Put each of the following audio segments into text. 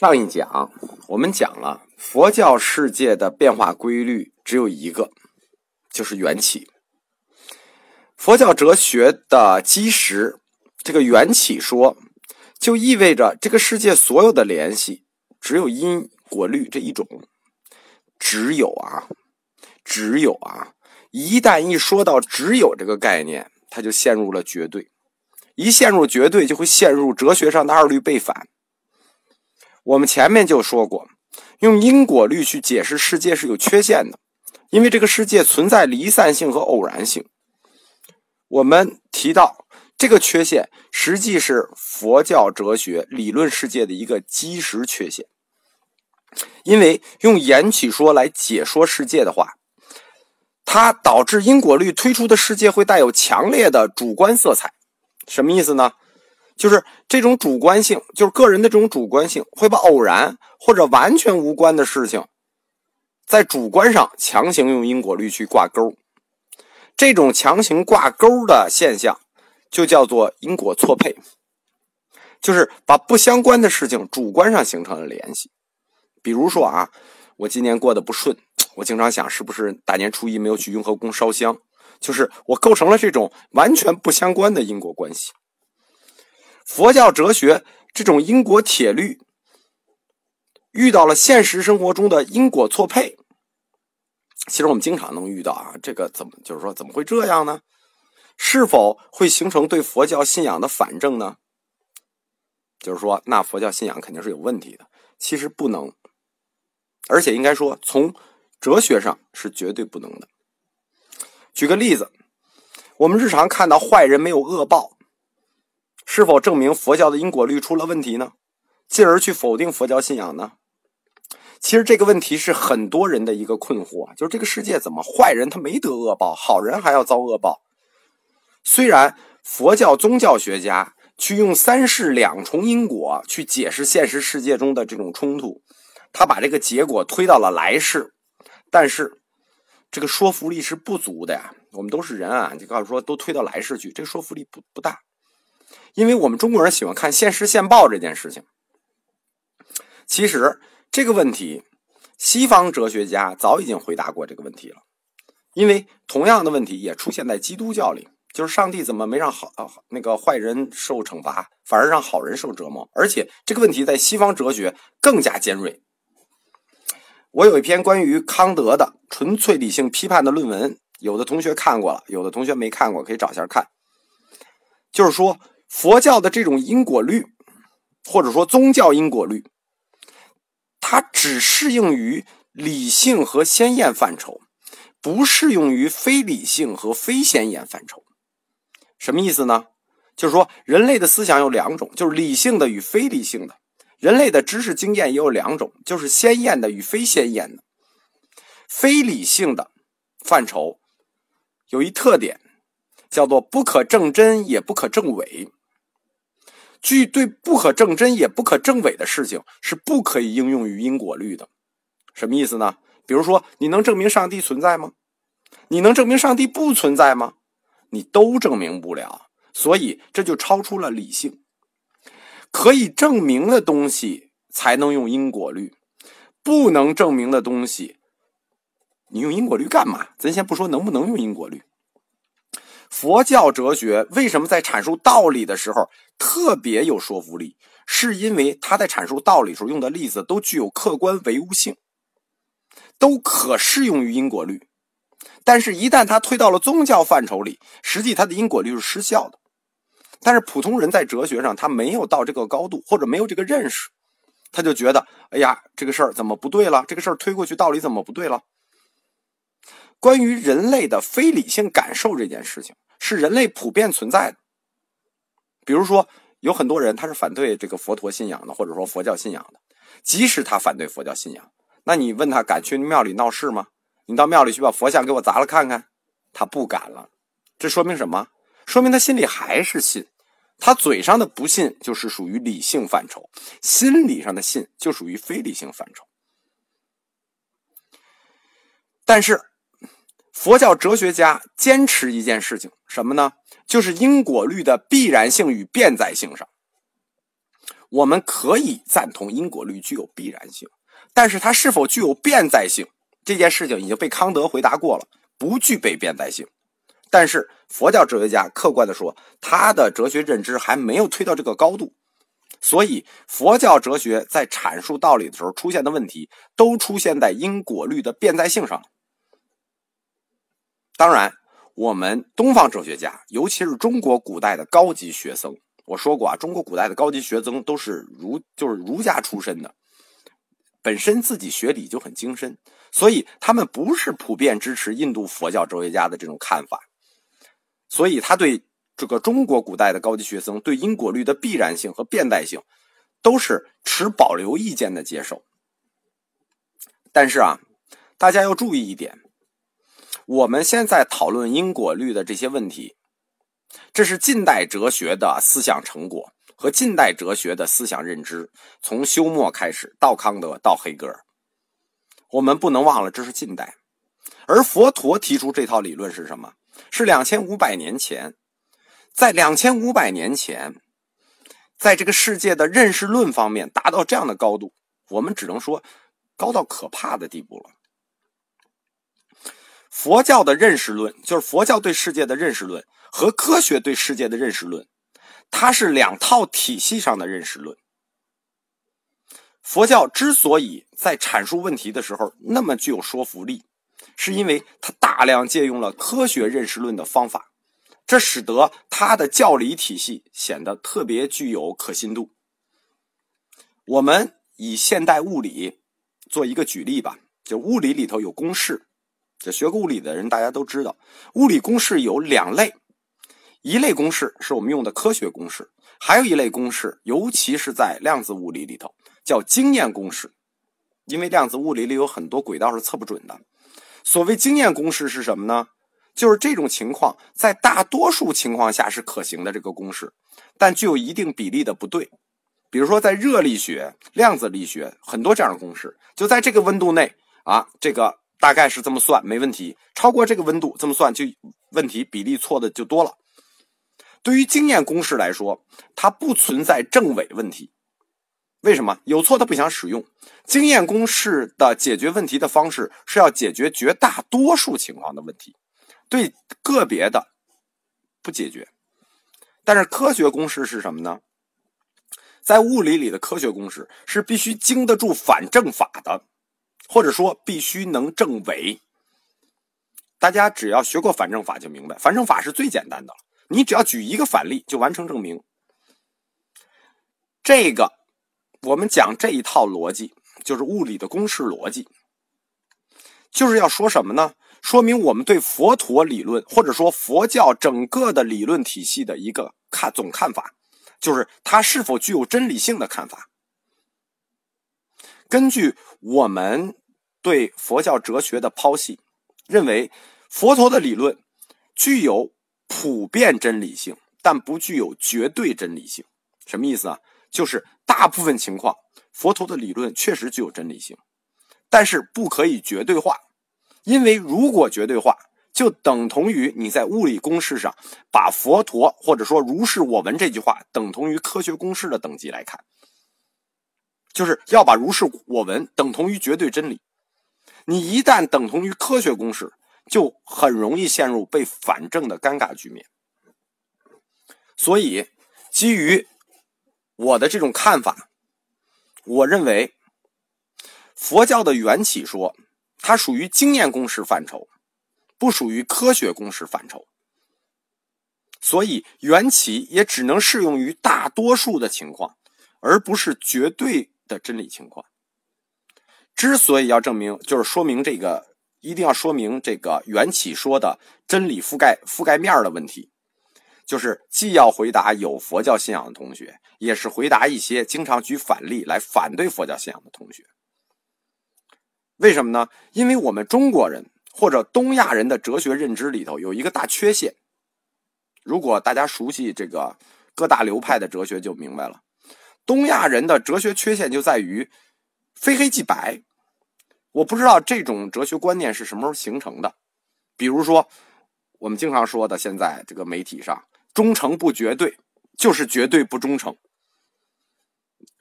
上一讲我们讲了佛教世界的变化规律只有一个，就是缘起。佛教哲学的基石，这个缘起说，就意味着这个世界所有的联系只有因果律这一种，只有啊，只有啊，一旦一说到只有这个概念，它就陷入了绝对，一陷入绝对，就会陷入哲学上的二律背反。我们前面就说过，用因果律去解释世界是有缺陷的，因为这个世界存在离散性和偶然性。我们提到这个缺陷，实际是佛教哲学理论世界的一个基石缺陷。因为用缘起说来解说世界的话，它导致因果律推出的世界会带有强烈的主观色彩。什么意思呢？就是这种主观性，就是个人的这种主观性，会把偶然或者完全无关的事情，在主观上强行用因果律去挂钩。这种强行挂钩的现象，就叫做因果错配，就是把不相关的事情主观上形成了联系。比如说啊，我今年过得不顺，我经常想是不是大年初一没有去雍和宫烧香，就是我构成了这种完全不相关的因果关系。佛教哲学这种因果铁律，遇到了现实生活中的因果错配。其实我们经常能遇到啊，这个怎么就是说怎么会这样呢？是否会形成对佛教信仰的反证呢？就是说，那佛教信仰肯定是有问题的。其实不能，而且应该说，从哲学上是绝对不能的。举个例子，我们日常看到坏人没有恶报。是否证明佛教的因果律出了问题呢？进而去否定佛教信仰呢？其实这个问题是很多人的一个困惑，就是这个世界怎么坏人他没得恶报，好人还要遭恶报？虽然佛教宗教学家去用三世两重因果去解释现实世界中的这种冲突，他把这个结果推到了来世，但是这个说服力是不足的呀。我们都是人啊，就告诉说都推到来世去，这个说服力不不大。因为我们中国人喜欢看现实现报这件事情，其实这个问题，西方哲学家早已经回答过这个问题了。因为同样的问题也出现在基督教里，就是上帝怎么没让好那个坏人受惩罚，反而让好人受折磨？而且这个问题在西方哲学更加尖锐。我有一篇关于康德的纯粹理性批判的论文，有的同学看过了，有的同学没看过，可以找一下看。就是说。佛教的这种因果律，或者说宗教因果律，它只适用于理性和先验范畴，不适用于非理性和非先验范畴。什么意思呢？就是说，人类的思想有两种，就是理性的与非理性的；人类的知识经验也有两种，就是先验的与非先验的。非理性的范畴有一特点，叫做不可证真，也不可证伪。据对不可证真也不可证伪的事情是不可以应用于因果律的，什么意思呢？比如说，你能证明上帝存在吗？你能证明上帝不存在吗？你都证明不了，所以这就超出了理性。可以证明的东西才能用因果律，不能证明的东西，你用因果律干嘛？咱先不说能不能用因果律。佛教哲学为什么在阐述道理的时候特别有说服力？是因为他在阐述道理时候用的例子都具有客观唯物性，都可适用于因果律。但是，一旦他推到了宗教范畴里，实际他的因果律是失效的。但是，普通人在哲学上他没有到这个高度，或者没有这个认识，他就觉得：哎呀，这个事儿怎么不对了？这个事儿推过去，道理怎么不对了？关于人类的非理性感受这件事情，是人类普遍存在的。比如说，有很多人他是反对这个佛陀信仰的，或者说佛教信仰的。即使他反对佛教信仰，那你问他敢去庙里闹事吗？你到庙里去把佛像给我砸了看看，他不敢了。这说明什么？说明他心里还是信。他嘴上的不信就是属于理性范畴，心理上的信就属于非理性范畴。但是。佛教哲学家坚持一件事情，什么呢？就是因果律的必然性与变在性上。我们可以赞同因果律具有必然性，但是它是否具有变在性这件事情已经被康德回答过了，不具备变在性。但是佛教哲学家客观的说，他的哲学认知还没有推到这个高度，所以佛教哲学在阐述道理的时候出现的问题，都出现在因果律的变在性上。当然，我们东方哲学家，尤其是中国古代的高级学僧。我说过啊，中国古代的高级学僧都是儒，就是儒家出身的，本身自己学理就很精深，所以他们不是普遍支持印度佛教哲学家的这种看法，所以他对这个中国古代的高级学僧对因果律的必然性和变代性，都是持保留意见的接受。但是啊，大家要注意一点，我们现在讨论因果律的这些问题。这是近代哲学的思想成果和近代哲学的思想认知，从休谟开始到康德到黑格尔，我们不能忘了这是近代。而佛陀提出这套理论是什么？是两千五百年前，在两千五百年前，在这个世界的认识论方面达到这样的高度，我们只能说高到可怕的地步了。佛教的认识论就是佛教对世界的认识论。和科学对世界的认识论，它是两套体系上的认识论。佛教之所以在阐述问题的时候那么具有说服力，是因为它大量借用了科学认识论的方法，这使得它的教理体系显得特别具有可信度。我们以现代物理做一个举例吧，就物理里头有公式，这学过物理的人大家都知道，物理公式有两类。一类公式是我们用的科学公式，还有一类公式，尤其是在量子物理里头，叫经验公式。因为量子物理里有很多轨道是测不准的。所谓经验公式是什么呢？就是这种情况在大多数情况下是可行的这个公式，但具有一定比例的不对。比如说在热力学、量子力学，很多这样的公式，就在这个温度内啊，这个大概是这么算没问题。超过这个温度这么算就问题比例错的就多了。对于经验公式来说，它不存在正伪问题。为什么有错他不想使用？经验公式的解决问题的方式是要解决绝大多数情况的问题，对个别的不解决。但是科学公式是什么呢？在物理里的科学公式是必须经得住反证法的，或者说必须能证伪。大家只要学过反证法就明白，反证法是最简单的。你只要举一个反例就完成证明。这个我们讲这一套逻辑，就是物理的公式逻辑，就是要说什么呢？说明我们对佛陀理论或者说佛教整个的理论体系的一个看总看法，就是它是否具有真理性的看法。根据我们对佛教哲学的剖析，认为佛陀的理论具有。普遍真理性，但不具有绝对真理性。什么意思啊？就是大部分情况，佛陀的理论确实具有真理性，但是不可以绝对化。因为如果绝对化，就等同于你在物理公式上把佛陀或者说如是我闻这句话等同于科学公式的等级来看，就是要把如是我闻等同于绝对真理。你一旦等同于科学公式。就很容易陷入被反证的尴尬局面，所以基于我的这种看法，我认为佛教的缘起说它属于经验公式范畴，不属于科学公式范畴，所以缘起也只能适用于大多数的情况，而不是绝对的真理情况。之所以要证明，就是说明这个。一定要说明这个缘起说的真理覆盖覆盖面的问题，就是既要回答有佛教信仰的同学，也是回答一些经常举反例来反对佛教信仰的同学。为什么呢？因为我们中国人或者东亚人的哲学认知里头有一个大缺陷。如果大家熟悉这个各大流派的哲学，就明白了，东亚人的哲学缺陷就在于非黑即白。我不知道这种哲学观念是什么时候形成的，比如说我们经常说的，现在这个媒体上忠诚不绝对，就是绝对不忠诚。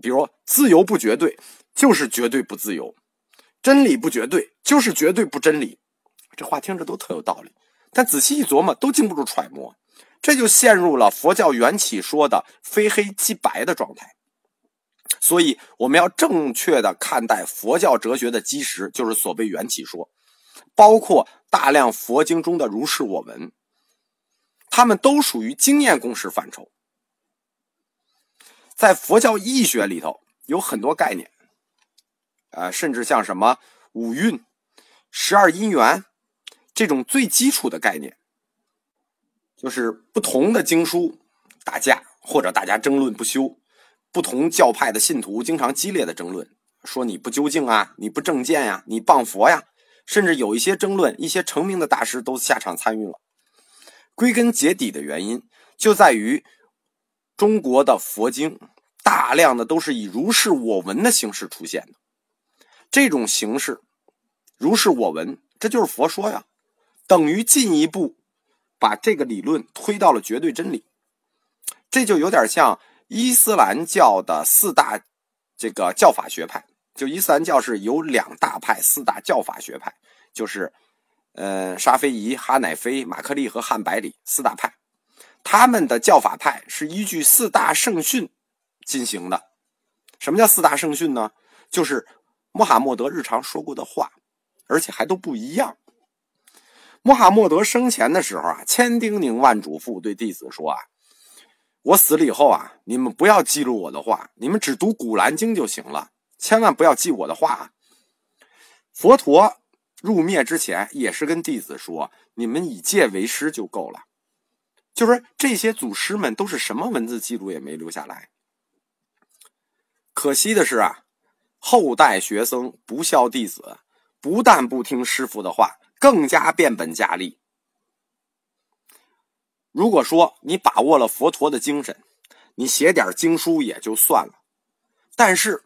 比如自由不绝对，就是绝对不自由；真理不绝对，就是绝对不真理。这话听着都特有道理，但仔细一琢磨，都经不住揣摩，这就陷入了佛教缘起说的非黑即白的状态。所以，我们要正确的看待佛教哲学的基石，就是所谓缘起说，包括大量佛经中的如是我闻，他们都属于经验公式范畴。在佛教义学里头，有很多概念，呃，甚至像什么五蕴、十二因缘这种最基础的概念，就是不同的经书打架，或者大家争论不休。不同教派的信徒经常激烈的争论，说你不究竟啊，你不正见呀，你谤佛呀，甚至有一些争论，一些成名的大师都下场参与了。归根结底的原因就在于中国的佛经大量的都是以如是我闻的形式出现的，这种形式如是我闻，这就是佛说呀，等于进一步把这个理论推到了绝对真理，这就有点像。伊斯兰教的四大这个教法学派，就伊斯兰教是有两大派，四大教法学派，就是呃沙菲仪、哈乃菲、马克利和汉百里四大派。他们的教法派是依据四大圣训进行的。什么叫四大圣训呢？就是穆罕默德日常说过的话，而且还都不一样。穆罕默德生前的时候啊，千叮咛万嘱咐，对弟子说啊。我死了以后啊，你们不要记录我的话，你们只读《古兰经》就行了，千万不要记我的话。佛陀入灭之前也是跟弟子说：“你们以戒为师就够了。”就是这些祖师们都是什么文字记录也没留下来。可惜的是啊，后代学生不孝弟子，不但不听师傅的话，更加变本加厉。如果说你把握了佛陀的精神，你写点经书也就算了，但是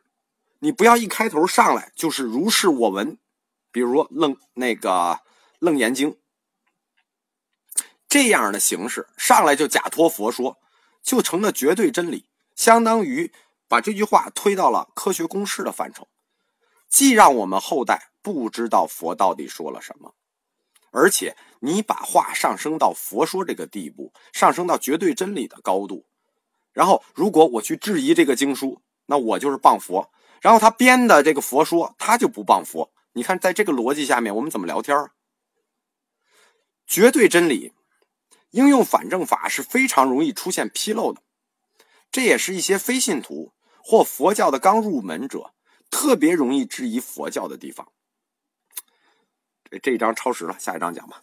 你不要一开头上来就是如是我闻，比如楞那个楞严经这样的形式上来就假托佛说，就成了绝对真理，相当于把这句话推到了科学公式的范畴，既让我们后代不知道佛到底说了什么。而且你把话上升到佛说这个地步，上升到绝对真理的高度，然后如果我去质疑这个经书，那我就是谤佛。然后他编的这个佛说，他就不谤佛。你看，在这个逻辑下面，我们怎么聊天绝对真理应用反证法是非常容易出现纰漏的，这也是一些非信徒或佛教的刚入门者特别容易质疑佛教的地方。这一章超时了，下一章讲吧。